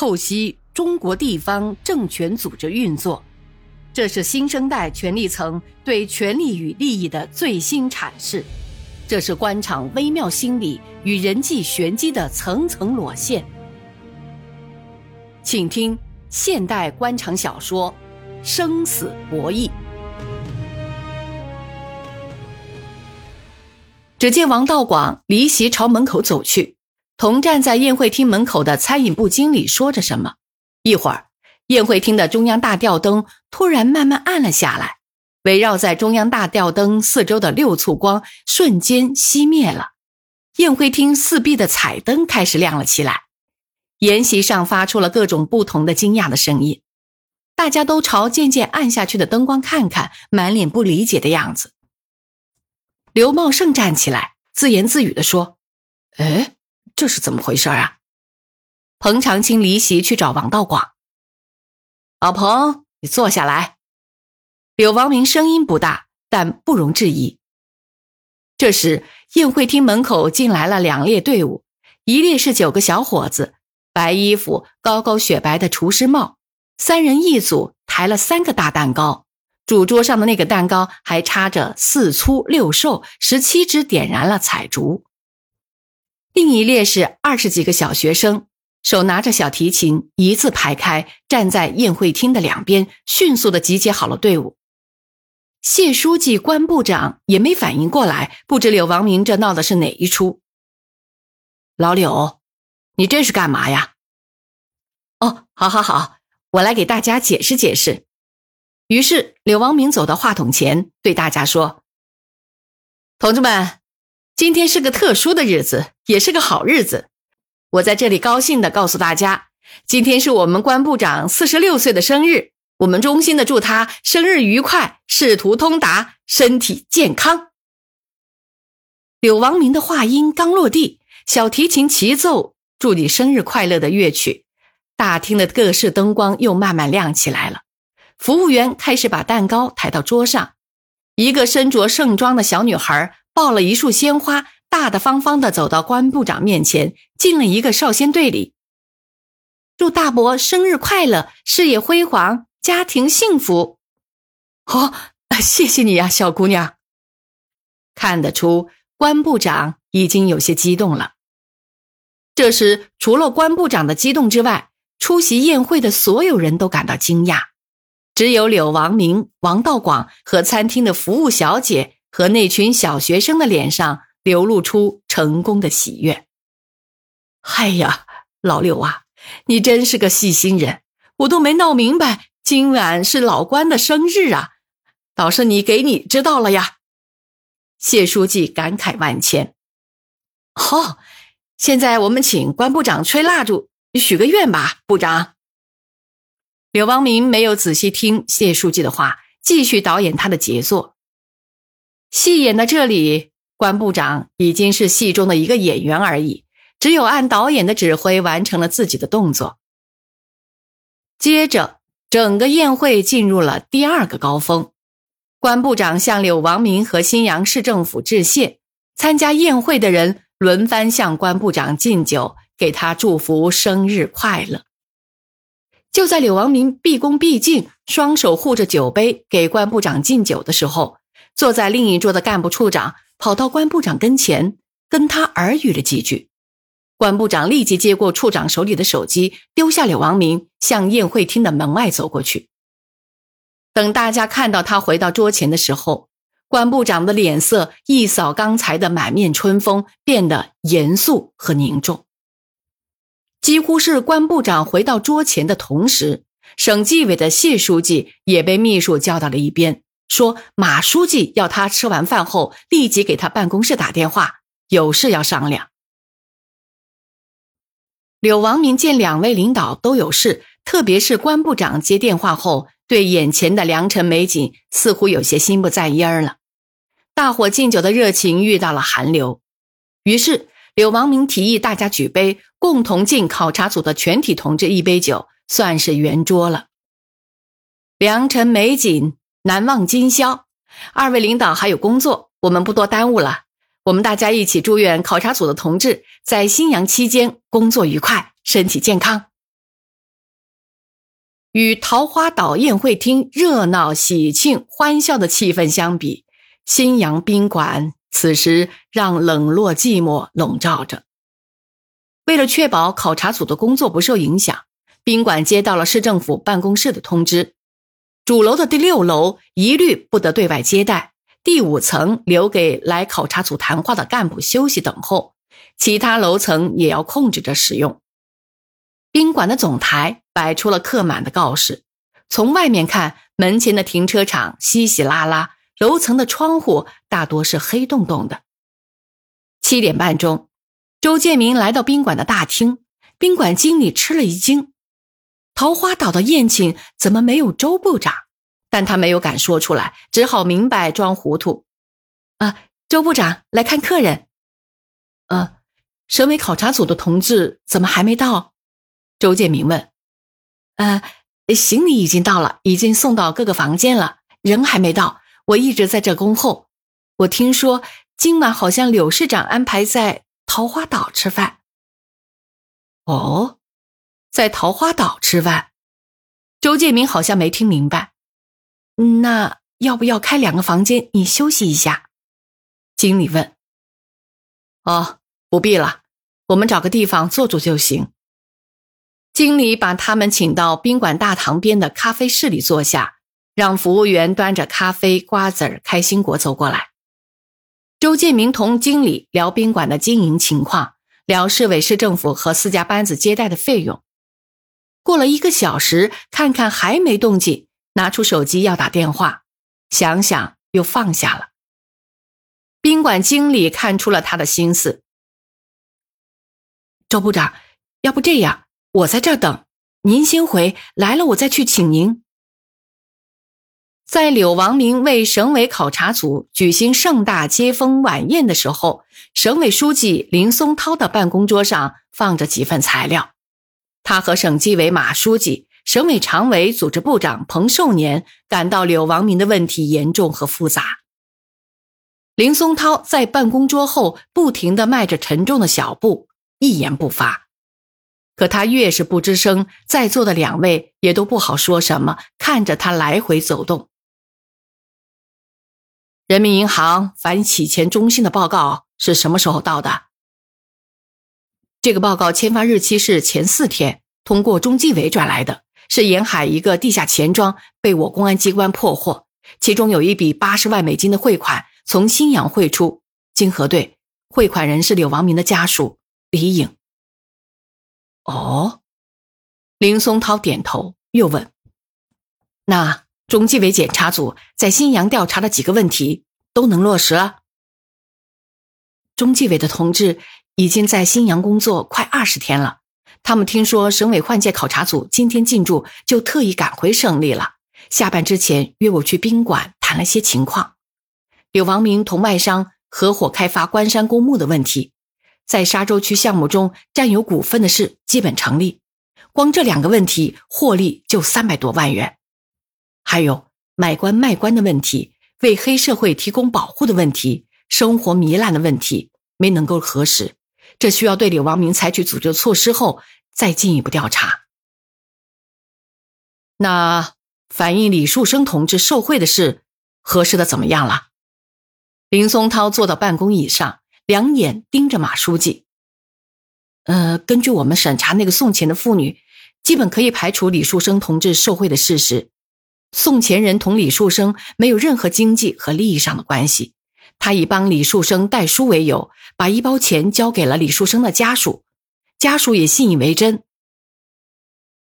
透析中国地方政权组织运作，这是新生代权力层对权力与利益的最新阐释，这是官场微妙心理与人际玄机的层层裸现。请听现代官场小说《生死博弈》。只见王道广离席朝门口走去。同站在宴会厅门口的餐饮部经理说着什么，一会儿，宴会厅的中央大吊灯突然慢慢暗了下来，围绕在中央大吊灯四周的六簇光瞬间熄灭了，宴会厅四壁的彩灯开始亮了起来，筵席上发出了各种不同的惊讶的声音，大家都朝渐渐暗下去的灯光看看，满脸不理解的样子。刘茂盛站起来，自言自语地说：“哎。”这是怎么回事啊？彭长青离席去找王道广。老彭，你坐下来。柳王明声音不大，但不容置疑。这时，宴会厅门口进来了两列队伍，一列是九个小伙子，白衣服，高高雪白的厨师帽，三人一组，抬了三个大蛋糕。主桌上的那个蛋糕还插着四粗六瘦十七支点燃了彩烛。另一列是二十几个小学生，手拿着小提琴，一字排开，站在宴会厅的两边，迅速的集结好了队伍。谢书记、关部长也没反应过来，不知柳王明这闹的是哪一出。老柳，你这是干嘛呀？哦，好，好，好，我来给大家解释解释。于是柳王明走到话筒前，对大家说：“同志们。”今天是个特殊的日子，也是个好日子。我在这里高兴的告诉大家，今天是我们关部长四十六岁的生日。我们衷心的祝他生日愉快，仕途通达，身体健康。柳王明的话音刚落地，小提琴齐奏“祝你生日快乐”的乐曲，大厅的各式灯光又慢慢亮起来了。服务员开始把蛋糕抬到桌上，一个身着盛装的小女孩。抱了一束鲜花，大大方方的走到关部长面前，敬了一个少先队礼，祝大伯生日快乐，事业辉煌，家庭幸福。哦，谢谢你呀，小姑娘。看得出关部长已经有些激动了。这时，除了关部长的激动之外，出席宴会的所有人都感到惊讶，只有柳王明、王道广和餐厅的服务小姐。和那群小学生的脸上流露出成功的喜悦。哎呀，老柳啊，你真是个细心人，我都没闹明白，今晚是老关的生日啊，倒是你给你知道了呀。谢书记感慨万千。好，现在我们请关部长吹蜡烛，许个愿吧，部长。柳王明没有仔细听谢书记的话，继续导演他的杰作。戏演到这里，关部长已经是戏中的一个演员而已，只有按导演的指挥完成了自己的动作。接着，整个宴会进入了第二个高峰。关部长向柳王明和新阳市政府致谢，参加宴会的人轮番向关部长敬酒，给他祝福生日快乐。就在柳王明毕恭毕敬，双手护着酒杯给关部长敬酒的时候。坐在另一桌的干部处长跑到关部长跟前，跟他耳语了几句。关部长立即接过处长手里的手机，丢下柳王明，向宴会厅的门外走过去。等大家看到他回到桌前的时候，关部长的脸色一扫刚才的满面春风，变得严肃和凝重。几乎是关部长回到桌前的同时，省纪委的谢书记也被秘书叫到了一边。说马书记要他吃完饭后立即给他办公室打电话，有事要商量。柳王明见两位领导都有事，特别是关部长接电话后，对眼前的良辰美景似乎有些心不在焉了。大伙敬酒的热情遇到了寒流，于是柳王明提议大家举杯，共同敬考察组的全体同志一杯酒，算是圆桌了。良辰美景。难忘今宵，二位领导还有工作，我们不多耽误了。我们大家一起祝愿考察组的同志在新阳期间工作愉快，身体健康。与桃花岛宴会厅热闹喜庆、欢笑的气氛相比，新阳宾馆此时让冷落寂寞笼罩着。为了确保考察组的工作不受影响，宾馆接到了市政府办公室的通知：主楼的第六楼一律不得对外接待，第五层留给来考察组谈话的干部休息等候，其他楼层也要控制着使用。宾馆的总台摆出了客满的告示，从外面看，门前的停车场稀稀拉拉，楼层的窗户大多是黑洞洞的。七点半钟。周建明来到宾馆的大厅，宾馆经理吃了一惊：“桃花岛的宴请怎么没有周部长？”但他没有敢说出来，只好明白装糊涂：“啊，周部长来看客人。”“呃，省委考察组的同志怎么还没到？”周建明问。“呃，行李已经到了，已经送到各个房间了，人还没到。我一直在这恭候。我听说今晚好像柳市长安排在……”桃花岛吃饭。哦，在桃花岛吃饭，周建明好像没听明白。那要不要开两个房间，你休息一下？经理问。哦，不必了，我们找个地方坐坐就行。经理把他们请到宾馆大堂边的咖啡室里坐下，让服务员端着咖啡、瓜子儿、开心果走过来。周建明同经理聊宾馆的经营情况，聊市委市政府和四家班子接待的费用。过了一个小时，看看还没动静，拿出手机要打电话，想想又放下了。宾馆经理看出了他的心思。周部长，要不这样，我在这等，您先回来了，我再去请您。在柳王明为省委考察组举行盛大接风晚宴的时候，省委书记林松涛的办公桌上放着几份材料。他和省纪委马书记、省委常委组织部长彭寿年感到柳王明的问题严重和复杂。林松涛在办公桌后不停地迈着沉重的小步，一言不发。可他越是不吱声，在座的两位也都不好说什么，看着他来回走动。人民银行反洗钱中心的报告是什么时候到的？这个报告签发日期是前四天，通过中纪委转来的，是沿海一个地下钱庄被我公安机关破获，其中有一笔八十万美金的汇款从新阳汇出，经核对，汇款人是柳王明的家属李颖。哦，林松涛点头，又问：“那？”中纪委检查组在新阳调查的几个问题都能落实了。中纪委的同志已经在新阳工作快二十天了，他们听说省委换届考察组今天进驻，就特意赶回省里了。下班之前约我去宾馆谈了些情况。有王明同外商合伙开发关山公墓的问题，在沙洲区项目中占有股份的事基本成立，光这两个问题获利就三百多万元。还有买官卖官的问题，为黑社会提供保护的问题，生活糜烂的问题，没能够核实，这需要对李王明采取组织措施后再进一步调查。那反映李树生同志受贿的事，核实的怎么样了？林松涛坐到办公椅上，两眼盯着马书记。呃，根据我们审查那个送钱的妇女，基本可以排除李树生同志受贿的事实。送钱人同李树生没有任何经济和利益上的关系，他以帮李树生带书为由，把一包钱交给了李树生的家属，家属也信以为真。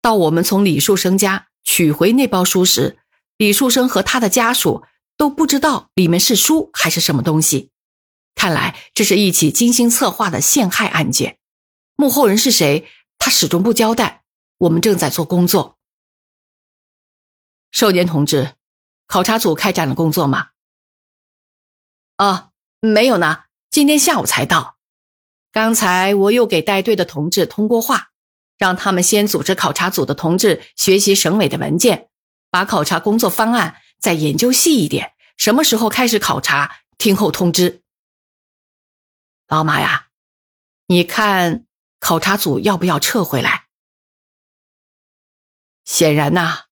到我们从李树生家取回那包书时，李树生和他的家属都不知道里面是书还是什么东西。看来这是一起精心策划的陷害案件，幕后人是谁？他始终不交代。我们正在做工作。寿年同志，考察组开展了工作吗？啊，没有呢，今天下午才到。刚才我又给带队的同志通过话，让他们先组织考察组的同志学习省委的文件，把考察工作方案再研究细一点。什么时候开始考察，听候通知。老马呀，你看考察组要不要撤回来？显然呐，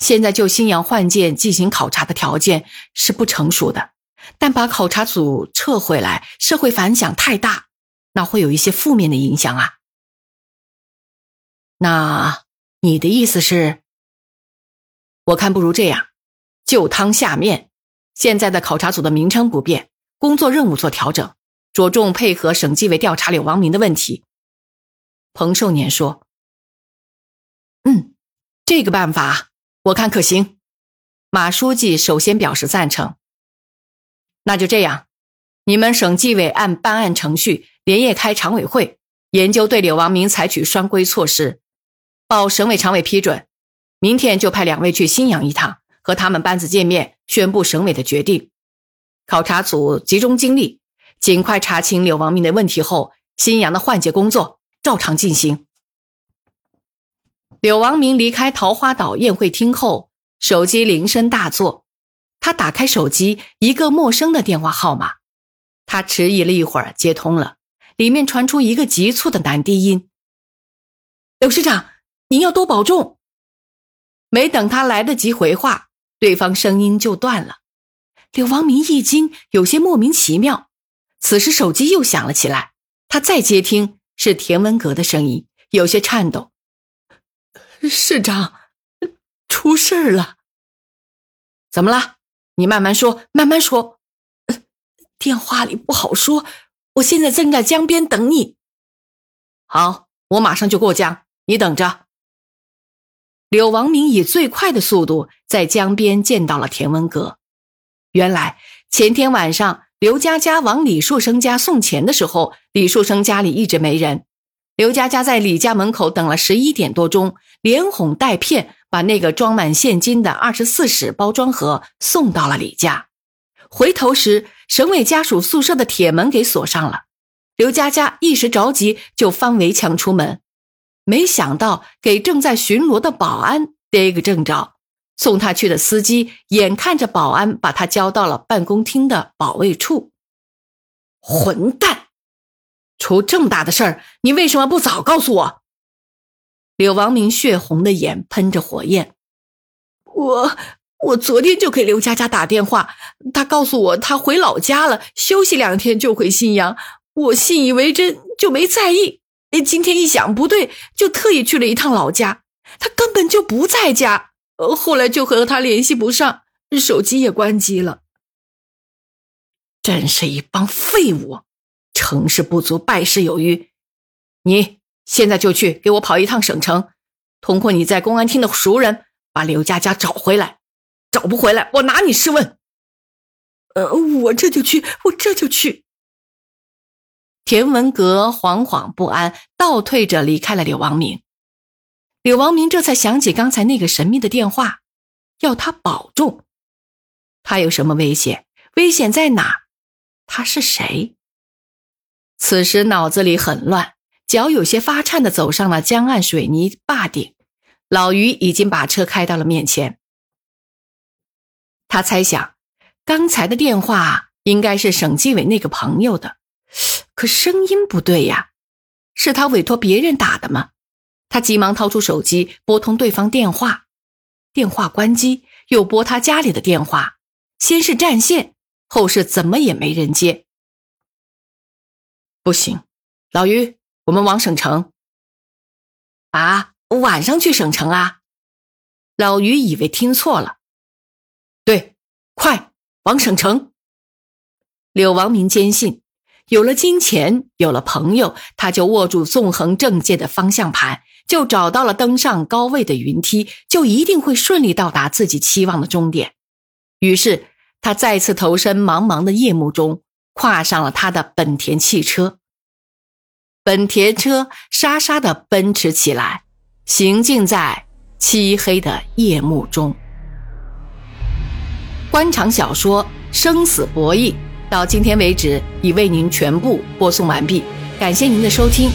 现在就新阳换舰进行考察的条件是不成熟的，但把考察组撤回来，社会反响太大，那会有一些负面的影响啊。那你的意思是？我看不如这样，就汤下面，现在的考察组的名称不变，工作任务做调整，着重配合省纪委调查柳王明的问题。彭寿年说：“嗯，这个办法我看可行。”马书记首先表示赞成。那就这样，你们省纪委按办案程序连夜开常委会，研究对柳王明采取双规措施，报省委常委批准。明天就派两位去新阳一趟，和他们班子见面，宣布省委的决定。考察组集中精力，尽快查清柳王明的问题后，新阳的换届工作照常进行。柳王明离开桃花岛宴会厅后，手机铃声大作，他打开手机，一个陌生的电话号码。他迟疑了一会儿，接通了，里面传出一个急促的男低音：“刘师长，您要多保重。”没等他来得及回话，对方声音就断了。柳王明一惊，有些莫名其妙。此时手机又响了起来，他再接听，是田文革的声音，有些颤抖：“市长，出事了。怎么了？你慢慢说，慢慢说。电话里不好说。我现在正在江边等你。好，我马上就过江，你等着。”柳王明以最快的速度在江边见到了田文革。原来前天晚上，刘佳佳往李树生家送钱的时候，李树生家里一直没人。刘佳佳在李家门口等了十一点多钟，连哄带骗把那个装满现金的二十四史包装盒送到了李家。回头时，省委家属宿舍的铁门给锁上了。刘佳佳一时着急，就翻围墙出门。没想到给正在巡逻的保安逮个正着，送他去的司机眼看着保安把他交到了办公厅的保卫处。混蛋！出这么大的事儿，你为什么不早告诉我？柳王明血红的眼喷着火焰。我我昨天就给刘佳佳打电话，他告诉我他回老家了，休息两天就回信阳。我信以为真，就没在意。今天一想不对，就特意去了一趟老家。他根本就不在家，呃，后来就和他联系不上，手机也关机了。真是一帮废物，成事不足败事有余。你现在就去给我跑一趟省城，通过你在公安厅的熟人把刘佳佳找回来。找不回来，我拿你试问。呃，我这就去，我这就去。田文革惶惶不安，倒退着离开了柳王明。柳王明这才想起刚才那个神秘的电话，要他保重。他有什么危险？危险在哪？他是谁？此时脑子里很乱，脚有些发颤的走上了江岸水泥坝顶。老于已经把车开到了面前。他猜想，刚才的电话应该是省纪委那个朋友的。可声音不对呀，是他委托别人打的吗？他急忙掏出手机拨通对方电话，电话关机，又拨他家里的电话，先是占线，后是怎么也没人接。不行，老于，我们往省城。啊，晚上去省城啊？老于以为听错了。对，快往省城。柳王明坚信。有了金钱，有了朋友，他就握住纵横政界的方向盘，就找到了登上高位的云梯，就一定会顺利到达自己期望的终点。于是，他再次投身茫茫的夜幕中，跨上了他的本田汽车。本田车沙沙的奔驰起来，行进在漆黑的夜幕中。官场小说《生死博弈》。到今天为止，已为您全部播送完毕，感谢您的收听。